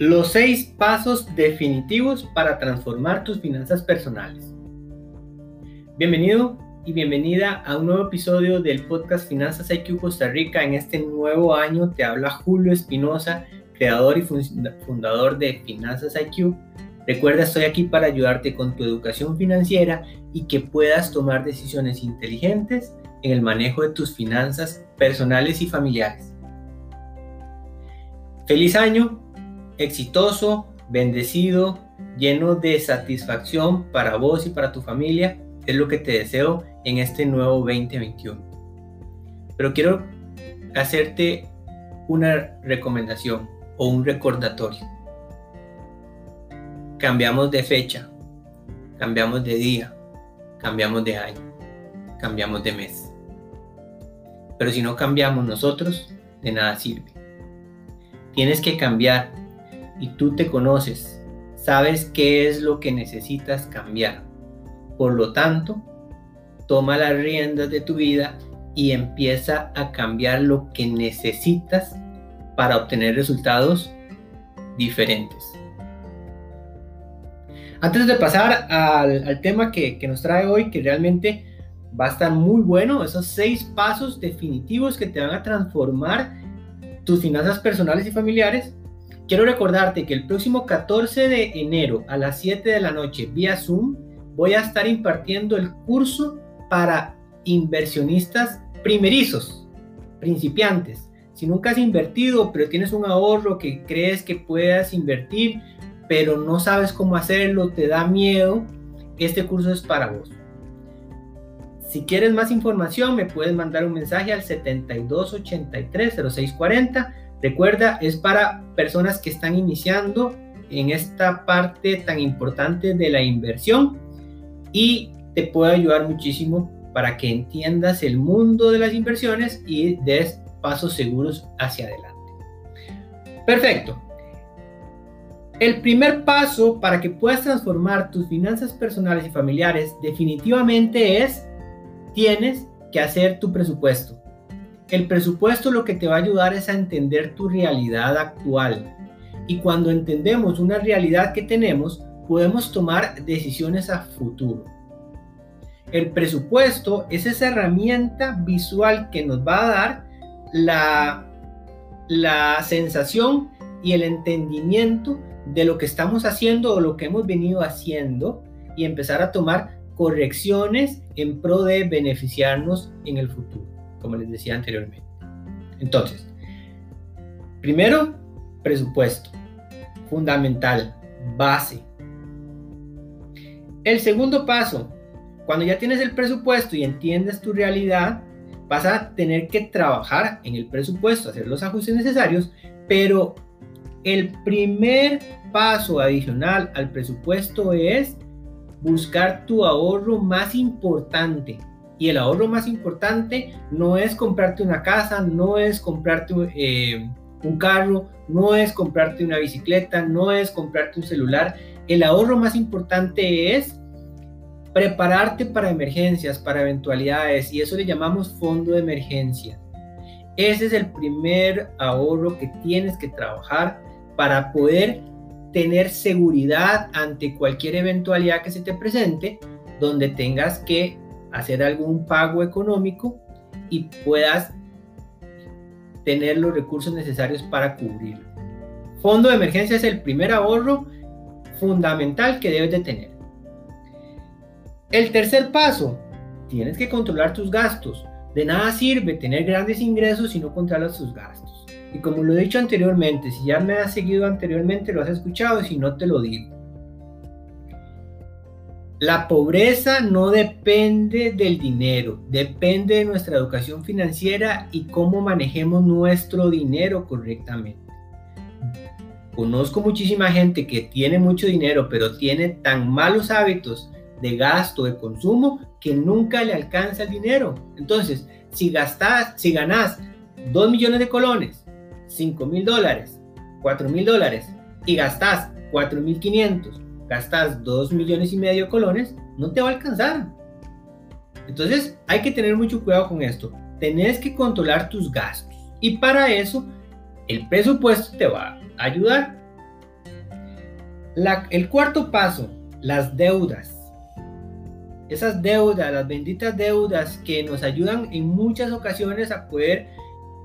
Los seis pasos definitivos para transformar tus finanzas personales. Bienvenido y bienvenida a un nuevo episodio del podcast Finanzas IQ Costa Rica. En este nuevo año te habla Julio Espinosa, creador y fundador de Finanzas IQ. Recuerda, estoy aquí para ayudarte con tu educación financiera y que puedas tomar decisiones inteligentes en el manejo de tus finanzas personales y familiares. Feliz año exitoso, bendecido, lleno de satisfacción para vos y para tu familia. Es lo que te deseo en este nuevo 2021. Pero quiero hacerte una recomendación o un recordatorio. Cambiamos de fecha, cambiamos de día, cambiamos de año, cambiamos de mes. Pero si no cambiamos nosotros, de nada sirve. Tienes que cambiar y tú te conoces, sabes qué es lo que necesitas cambiar. Por lo tanto, toma las riendas de tu vida y empieza a cambiar lo que necesitas para obtener resultados diferentes. Antes de pasar al, tema que, que nos trae hoy, que realmente va a estar muy bueno, esos seis pasos definitivos que te van a transformar tus finanzas personales y familiares, Quiero recordarte que el próximo 14 de enero a las 7 de la noche vía Zoom voy a estar impartiendo el curso para inversionistas primerizos, principiantes. Si nunca has invertido, pero tienes un ahorro que crees que puedas invertir, pero no sabes cómo hacerlo, te da miedo, este curso es para vos. Si quieres más información, me puedes mandar un mensaje al 7283 0640 Recuerda, es para personas que están iniciando en esta parte tan importante de la inversión y te puede ayudar muchísimo para que entiendas el mundo de las inversiones y des pasos seguros hacia adelante. Perfecto. El primer paso para que puedas transformar tus finanzas personales y familiares definitivamente es, tienes que hacer tu presupuesto. El presupuesto lo que te va a ayudar es a entender tu realidad actual. Y cuando entendemos una realidad que tenemos, podemos tomar decisiones a futuro. El presupuesto es esa herramienta visual que nos va a dar la, la sensación y el entendimiento de lo que estamos haciendo o lo que hemos venido haciendo y empezar a tomar correcciones en pro de beneficiarnos en el futuro como les decía anteriormente. Entonces, primero, presupuesto, fundamental, base. El segundo paso, cuando ya tienes el presupuesto y entiendes tu realidad, vas a tener que trabajar en el presupuesto, hacer los ajustes necesarios, pero el primer paso adicional al presupuesto es buscar tu ahorro más importante, y el ahorro más importante no es comprarte una casa, no es comprarte eh, un carro, no es comprarte una bicicleta, no es comprarte un celular. El ahorro más importante es prepararte para emergencias, para eventualidades, y eso le llamamos fondo de emergencia. Ese es el primer ahorro que tienes que trabajar para poder tener seguridad ante cualquier eventualidad que se te presente, donde tengas que hacer algún pago económico y puedas tener los recursos necesarios para cubrirlo. Fondo de emergencia es el primer ahorro fundamental que debes de tener. El tercer paso, tienes que controlar tus gastos. De nada sirve tener grandes ingresos si no controlas tus gastos. Y como lo he dicho anteriormente, si ya me has seguido anteriormente, lo has escuchado, y si no te lo digo. La pobreza no depende del dinero, depende de nuestra educación financiera y cómo manejemos nuestro dinero correctamente. Conozco muchísima gente que tiene mucho dinero, pero tiene tan malos hábitos de gasto, de consumo, que nunca le alcanza el dinero. Entonces, si gastas, si ganas 2 millones de colones, 5 mil dólares, 4 mil dólares y gastas 4 mil 500 gastas 2 millones y medio de colones, no te va a alcanzar. Entonces hay que tener mucho cuidado con esto. Tenés que controlar tus gastos. Y para eso el presupuesto te va a ayudar. el cuarto paso, las deudas. Esas deudas, las benditas deudas que nos ayudan en muchas ocasiones a poder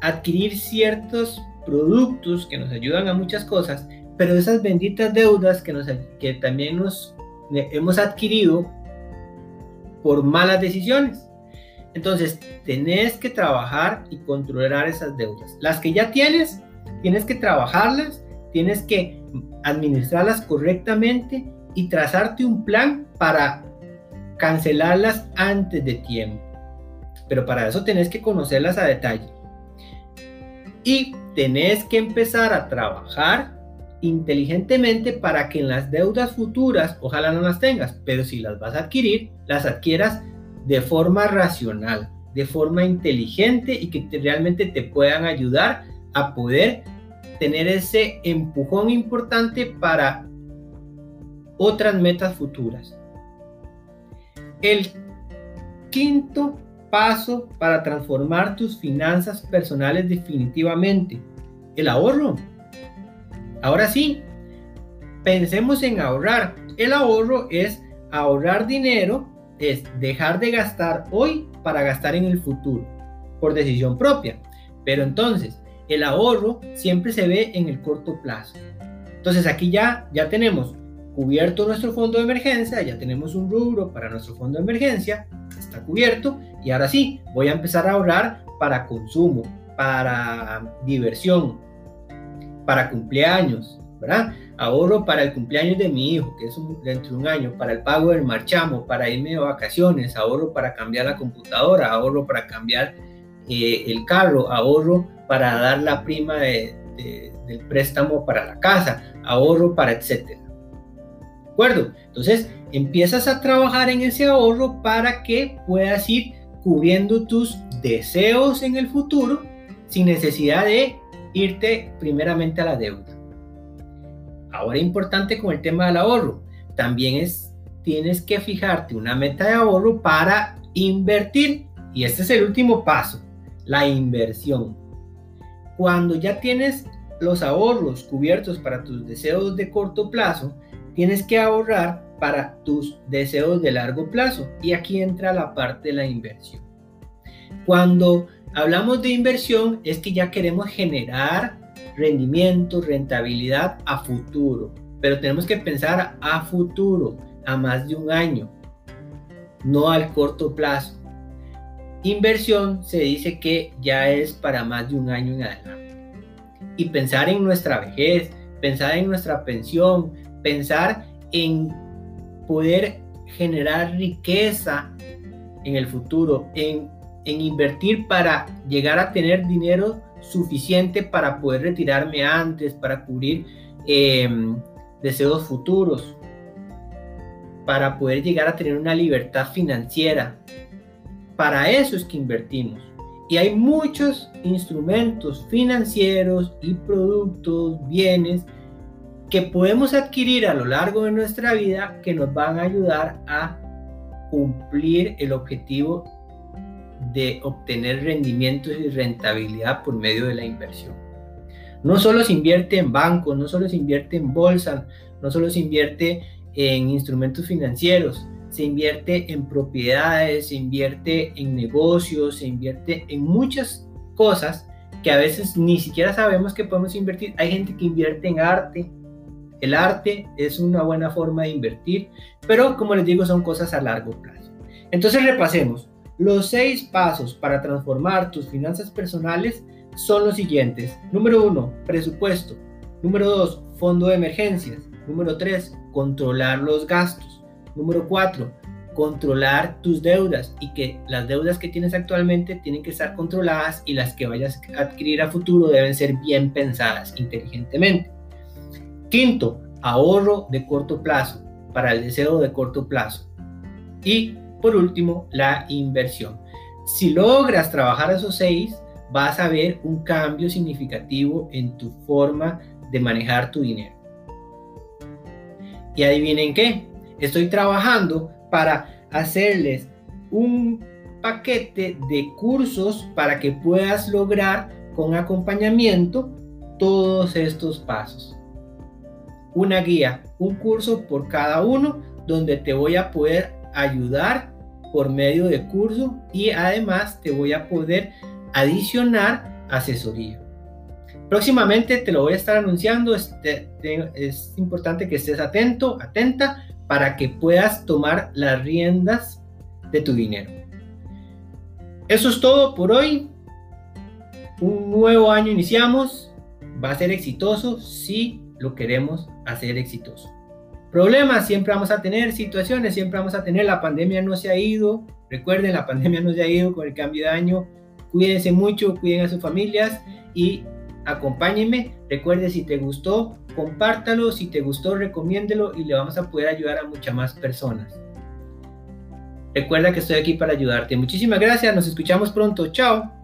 adquirir ciertos productos que nos ayudan a muchas cosas, pero esas benditas deudas que, nos, que también nos hemos adquirido por malas decisiones. Entonces, tenés que trabajar y controlar esas deudas. Las que ya tienes, tienes que trabajarlas, tienes que administrarlas correctamente y trazarte un plan para cancelarlas antes de tiempo. Pero para eso tenés que conocerlas a detalle. Y tenés que empezar a trabajar inteligentemente para que en las deudas futuras, ojalá no las tengas, pero si las vas a adquirir, las adquieras de forma racional, de forma inteligente y que realmente te puedan ayudar a poder tener ese empujón importante para otras metas futuras. El quinto paso para transformar tus finanzas personales definitivamente, el ahorro. Ahora sí, pensemos en ahorrar. El ahorro es ahorrar dinero, es dejar de gastar hoy para gastar en el futuro, por decisión propia. Pero entonces, el ahorro siempre se ve en el corto plazo. Entonces aquí ya, ya tenemos cubierto nuestro fondo de emergencia, ya tenemos un rubro para nuestro fondo de emergencia, está cubierto y ahora sí, voy a empezar a ahorrar para consumo, para diversión, para cumpleaños, ¿verdad? Ahorro para el cumpleaños de mi hijo, que es dentro de un año, para el pago del marchamo, para irme de vacaciones, ahorro para cambiar la computadora, ahorro para cambiar eh, el carro, ahorro para dar la prima del préstamo para la casa, ahorro para etcétera. ¿De acuerdo? Entonces empiezas a trabajar en ese ahorro para que puedas ir cubriendo tus deseos en el futuro sin necesidad de irte primeramente a la deuda. Ahora importante con el tema del ahorro, también es tienes que fijarte una meta de ahorro para invertir y este es el último paso, la inversión. Cuando ya tienes los ahorros cubiertos para tus deseos de corto plazo, tienes que ahorrar para tus deseos de largo plazo. Y aquí entra la parte de la inversión. Cuando hablamos de inversión es que ya queremos generar rendimiento, rentabilidad a futuro. Pero tenemos que pensar a futuro, a más de un año, no al corto plazo. Inversión se dice que ya es para más de un año en adelante. Y pensar en nuestra vejez, pensar en nuestra pensión, pensar en poder generar riqueza en el futuro, en, invertir para llegar a tener dinero suficiente para poder retirarme antes, para cubrir em, deseos futuros, para poder llegar a tener una libertad financiera, para eso es que invertimos. Y hay muchos instrumentos financieros y productos, bienes que podemos adquirir a lo largo de nuestra vida que nos van a ayudar a cumplir el objetivo de obtener rendimientos y rentabilidad por medio de la inversión. No solo se invierte en bancos, no solo se invierte en bolsa, no solo se invierte en instrumentos financieros, se invierte en propiedades, se invierte en negocios, se invierte en muchas cosas que a veces ni siquiera sabemos que podemos invertir. Hay gente que invierte en arte. El arte es una buena forma de invertir, pero como les digo, son cosas a largo plazo. Entonces repasemos. Los seis pasos para transformar tus finanzas personales son los siguientes. Número uno, presupuesto. Número dos, fondo de emergencias. Número tres, controlar los gastos. Número cuatro, controlar tus deudas y que las deudas que tienes actualmente tienen que estar controladas y las que vayas a adquirir a futuro deben ser bien pensadas inteligentemente. Quinto, ahorro de corto plazo para el deseo de corto plazo. Y por último, la inversión. Si logras trabajar esos seis, vas a ver un cambio significativo en tu forma de manejar tu dinero. Y adivinen qué, Estoy trabajando para hacerles un paquete de cursos para que puedas lograr con acompañamiento todos estos pasos. una guía, un curso por cada uno, donde te voy a poder ayudar por medio de curso y además te voy a poder adicionar asesoría. Próximamente te lo voy a estar anunciando, es importante que estés atento, atenta, para que puedas tomar las riendas de tu dinero. Eso es todo por hoy. Un nuevo año iniciamos. Va a ser exitoso si lo queremos hacer exitoso. Problemas siempre vamos a tener, situaciones siempre vamos a tener. La pandemia no se ha ido. Recuerden, la pandemia no se ha ido con el cambio de año. Cuídense mucho, cuiden a sus familias y acompáñenme. Recuerde, si te gustó, compártalo. Si te gustó, recomiéndelo y le vamos a poder ayudar a muchas más personas. Recuerda que estoy aquí para ayudarte. Muchísimas gracias. Nos escuchamos pronto. Chao.